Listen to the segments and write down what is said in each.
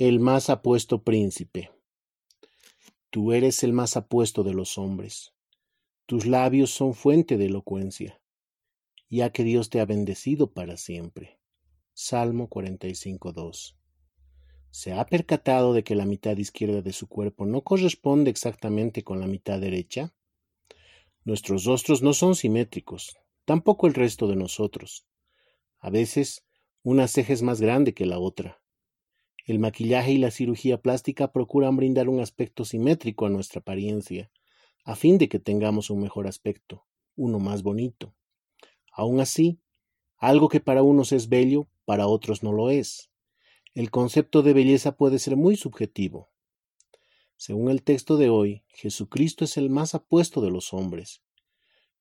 el más apuesto príncipe. Tú eres el más apuesto de los hombres. Tus labios son fuente de elocuencia, ya que Dios te ha bendecido para siempre. Salmo 45.2. ¿Se ha percatado de que la mitad izquierda de su cuerpo no corresponde exactamente con la mitad derecha? Nuestros rostros no son simétricos, tampoco el resto de nosotros. A veces, una ceja es más grande que la otra. El maquillaje y la cirugía plástica procuran brindar un aspecto simétrico a nuestra apariencia, a fin de que tengamos un mejor aspecto, uno más bonito. Aún así, algo que para unos es bello, para otros no lo es. El concepto de belleza puede ser muy subjetivo. Según el texto de hoy, Jesucristo es el más apuesto de los hombres.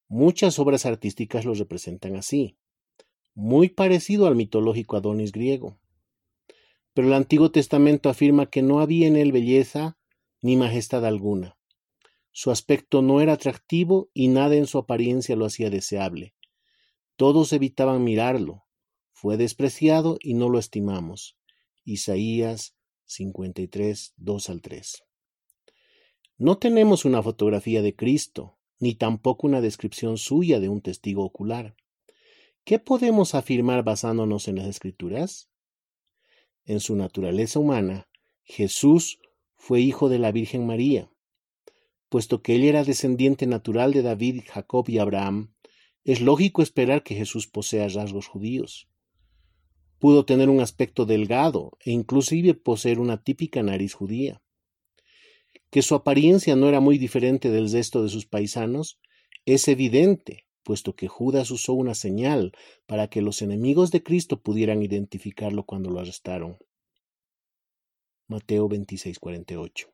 Muchas obras artísticas lo representan así, muy parecido al mitológico Adonis griego. Pero el Antiguo Testamento afirma que no había en él belleza ni majestad alguna. Su aspecto no era atractivo y nada en su apariencia lo hacía deseable. Todos evitaban mirarlo. Fue despreciado y no lo estimamos. Isaías 53, 2 al 3. No tenemos una fotografía de Cristo, ni tampoco una descripción suya de un testigo ocular. ¿Qué podemos afirmar basándonos en las Escrituras? En su naturaleza humana, Jesús fue hijo de la Virgen María. Puesto que él era descendiente natural de David, Jacob y Abraham, es lógico esperar que Jesús posea rasgos judíos. Pudo tener un aspecto delgado e inclusive poseer una típica nariz judía que su apariencia no era muy diferente del resto de sus paisanos, es evidente, puesto que Judas usó una señal para que los enemigos de Cristo pudieran identificarlo cuando lo arrestaron. Mateo 26:48.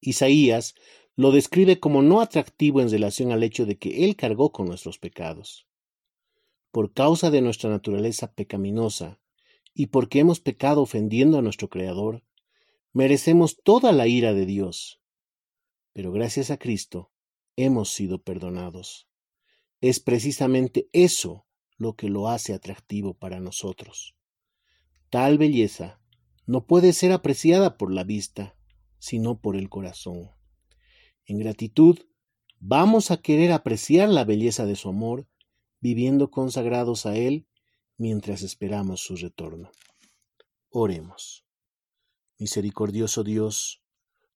Isaías lo describe como no atractivo en relación al hecho de que Él cargó con nuestros pecados. Por causa de nuestra naturaleza pecaminosa, y porque hemos pecado ofendiendo a nuestro Creador, merecemos toda la ira de Dios. Pero gracias a Cristo hemos sido perdonados. Es precisamente eso lo que lo hace atractivo para nosotros. Tal belleza no puede ser apreciada por la vista, sino por el corazón. En gratitud, vamos a querer apreciar la belleza de su amor, viviendo consagrados a Él mientras esperamos su retorno. Oremos. Misericordioso Dios,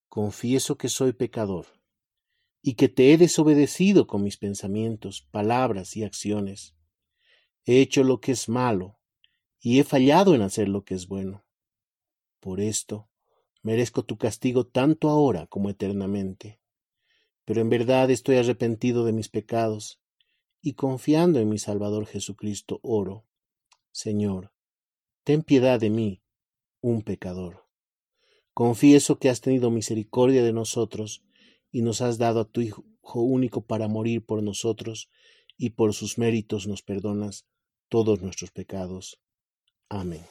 confieso que soy pecador y que te he desobedecido con mis pensamientos, palabras y acciones. He hecho lo que es malo y he fallado en hacer lo que es bueno. Por esto merezco tu castigo tanto ahora como eternamente. Pero en verdad estoy arrepentido de mis pecados y confiando en mi Salvador Jesucristo oro. Señor, ten piedad de mí, un pecador. Confieso que has tenido misericordia de nosotros y nos has dado a tu Hijo único para morir por nosotros y por sus méritos nos perdonas todos nuestros pecados. Amén.